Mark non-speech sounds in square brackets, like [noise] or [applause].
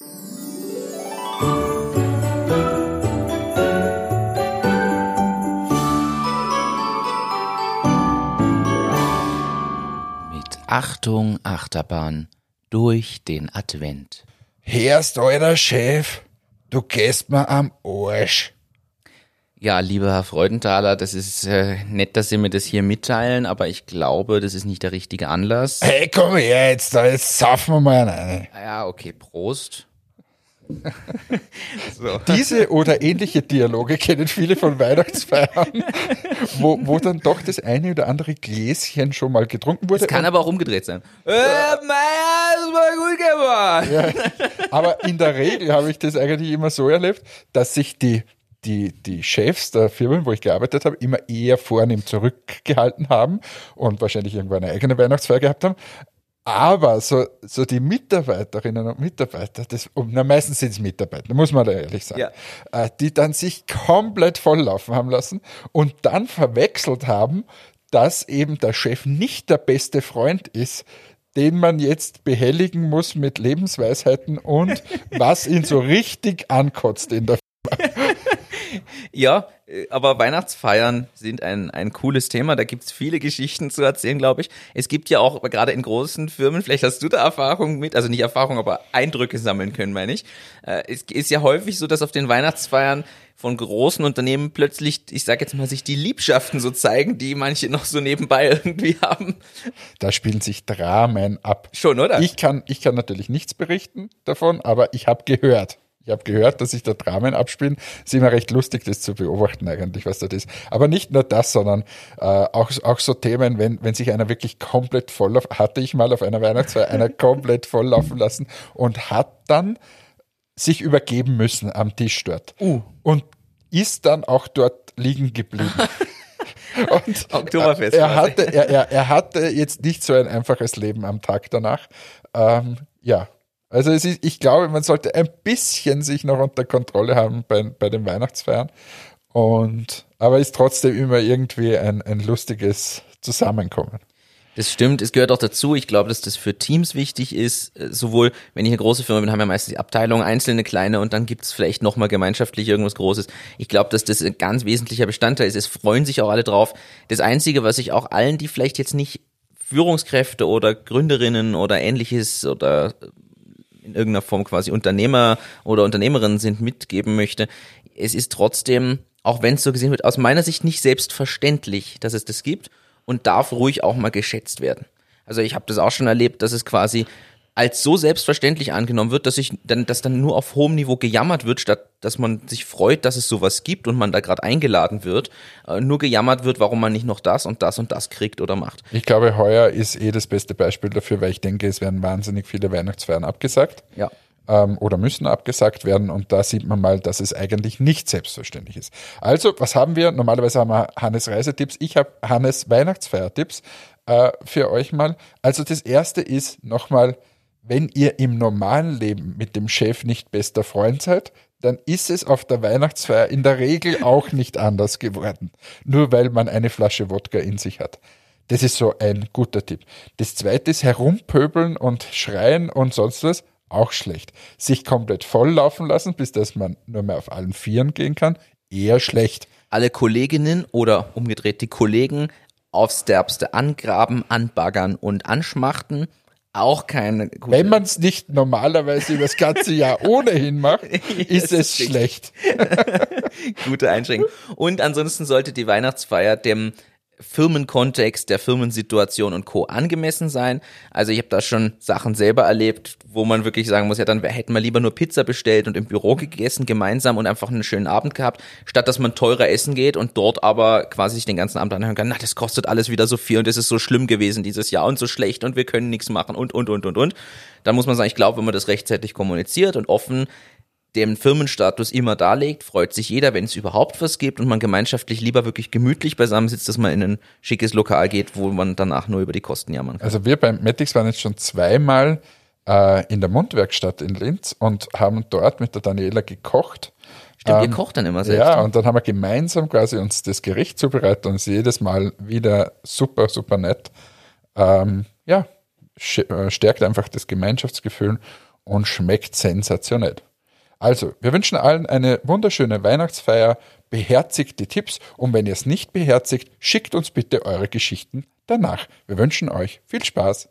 Mit Achtung, Achterbahn durch den Advent. Hörst, alter Chef, du gehst mir am Arsch. Ja, lieber Herr Freudenthaler, das ist äh, nett, dass Sie mir das hier mitteilen, aber ich glaube, das ist nicht der richtige Anlass. Hey, komm her jetzt, da jetzt saufen wir mal eine. Ja, okay, Prost. [laughs] Diese oder ähnliche Dialoge kennen viele von Weihnachtsfeiern, wo, wo dann doch das eine oder andere Gläschen schon mal getrunken wurde. Das kann aber auch umgedreht sein. Äh, Meier, das war gut gemacht. Aber in der Regel habe ich das eigentlich immer so erlebt, dass sich die, die, die Chefs der Firmen, wo ich gearbeitet habe, immer eher vornehm zurückgehalten haben und wahrscheinlich irgendwann eine eigene Weihnachtsfeier gehabt haben. Aber so, so die Mitarbeiterinnen und Mitarbeiter, das, na, meistens sind es Mitarbeiter, muss man da ehrlich sagen, Ja. äh, die dann sich komplett volllaufen haben lassen und dann verwechselt haben, dass eben der Chef nicht der beste Freund ist, den man jetzt behelligen muss mit Lebensweisheiten und [laughs] was ihn so richtig ankotzt in der Ja, äh, aber Weihnachtsfeiern sind ein, ein cooles Thema. Da gibt's viele Geschichten zu erzählen, glaube ich. Es gibt ja auch gerade in großen Firmen, vielleicht hast du da Erfahrung mit, also nicht Erfahrung, aber Eindrücke sammeln können, meine ich. Äh, Es ist ja häufig so, dass auf den Weihnachtsfeiern von großen Unternehmen plötzlich, ich sage jetzt mal, sich die Liebschaften so zeigen, die manche noch so nebenbei [laughs] irgendwie haben. Da spielen sich Dramen ab. Schon, oder? Ich kann, ich kann natürlich nichts berichten davon, aber ich habe gehört. Ich habe gehört, dass sich da Dramen abspielen. Ist immer recht lustig, das zu beobachten eigentlich, was das ist. Aber nicht nur das, sondern äh, auch, auch so Themen, wenn, wenn sich einer wirklich komplett voll auf, hatte ich mal auf einer Weihnachtsfeier, einer [laughs] komplett voll laufen lassen und hat dann sich übergeben müssen am Tisch dort. Uh. Und ist dann auch dort liegen geblieben. [laughs] Und Oktoberfest er hatte, er, er, er hatte jetzt nicht so ein einfaches Leben am Tag danach. Ähm, ja, also es ist, ich glaube, man sollte ein bisschen sich noch unter Kontrolle haben bei, bei den Weihnachtsfeiern. Und, aber ist trotzdem immer irgendwie ein, ein lustiges Zusammenkommen. Das stimmt, es gehört auch dazu. Ich glaube, dass das für Teams wichtig ist. Äh, Sowohl, wenn ich eine große Firma bin, haben wir meistens die Abteilung, einzelne kleine und dann gibt's vielleicht nochmal gemeinschaftlich irgendwas Großes. Ich glaube, dass das ein ganz wesentlicher Bestandteil ist. Es freuen sich auch alle drauf. Das Einzige, was ich auch allen, die vielleicht jetzt nicht Führungskräfte oder Gründerinnen oder ähnliches oder in irgendeiner Form quasi Unternehmer oder Unternehmerinnen sind, mitgeben möchte. Es ist trotzdem, auch wenn es so gesehen wird, aus meiner Sicht nicht selbstverständlich, dass es das gibt und darf ruhig auch mal geschätzt werden. Also ich habe das auch schon erlebt, dass es quasi als so selbstverständlich angenommen wird, dass ich dann, dass dann nur auf hohem Niveau gejammert wird, statt dass man sich freut, dass es sowas gibt und man da gerade eingeladen wird, äh, nur gejammert wird, warum man nicht noch das und das und das kriegt oder macht. Ich glaube, heuer ist eh das beste Beispiel dafür, weil ich denke, es werden wahnsinnig viele Weihnachtsfeiern abgesagt. Ja. ähm, oder müssen abgesagt werden. Und da sieht man mal, dass es eigentlich nicht selbstverständlich ist. Also, was haben wir? Normalerweise haben wir Hannes Reisetipps. Ich habe Hannes Weihnachtsfeiertipps äh, für euch mal. Also das erste ist nochmal, wenn ihr im normalen Leben mit dem Chef nicht bester Freund seid, dann ist es auf der Weihnachtsfeier in der Regel auch nicht anders geworden. Nur weil man eine Flasche Wodka in sich hat. Das ist so ein guter Tipp. Das zweite ist herumpöbeln und schreien und sonst was. Auch schlecht. Sich komplett volllaufen lassen, bis dass man nur mehr auf allen Vieren gehen kann. Eher schlecht. alle Kolleginnen oder umgedreht die Kollegen aufs Derbste angraben, anbaggern und anschmachten. Auch keine gute Wenn man es nicht normalerweise über das ganze Jahr [laughs] ohnehin macht, ist es schlecht. [laughs] gute Einschränkung. Und ansonsten sollte die Weihnachtsfeier dem Firmenkontext, der Firmensituation und Co. angemessen sein. Also ich habe da schon Sachen selber erlebt, wo man wirklich sagen muss, ja, dann hätten wir lieber nur Pizza bestellt und im Büro gegessen gemeinsam und einfach einen schönen Abend gehabt, statt dass man teurer essen geht und dort aber quasi sich den ganzen Abend anhören kann, na, das kostet alles wieder so viel und es ist so schlimm gewesen dieses Jahr und so schlecht und wir können nichts machen und, und, und, und, und. Dann muss man sagen, ich glaube, wenn man das rechtzeitig kommuniziert und offen den Firmenstatus immer darlegt, freut sich jeder, wenn es überhaupt was gibt und man gemeinschaftlich lieber wirklich gemütlich beisammen sitzt, dass man in ein schickes Lokal geht, wo man danach nur über die Kosten jammern kann. Also wir beim Matix waren jetzt schon zweimal äh, in der Mundwerkstatt in Linz und haben dort mit der Daniela gekocht. Stimmt, ihr Ähm, kocht dann immer selbst. Ja, ne? und dann haben wir gemeinsam quasi uns das Gericht zubereitet und es ist jedes Mal wieder super, super nett. Ähm, ja, äh, stärkt einfach das Gemeinschaftsgefühl und schmeckt sensationell. Also, wir wünschen allen eine wunderschöne Weihnachtsfeier, beherzigt die Tipps und wenn ihr es nicht beherzigt, schickt uns bitte eure Geschichten danach. Wir wünschen euch viel Spaß.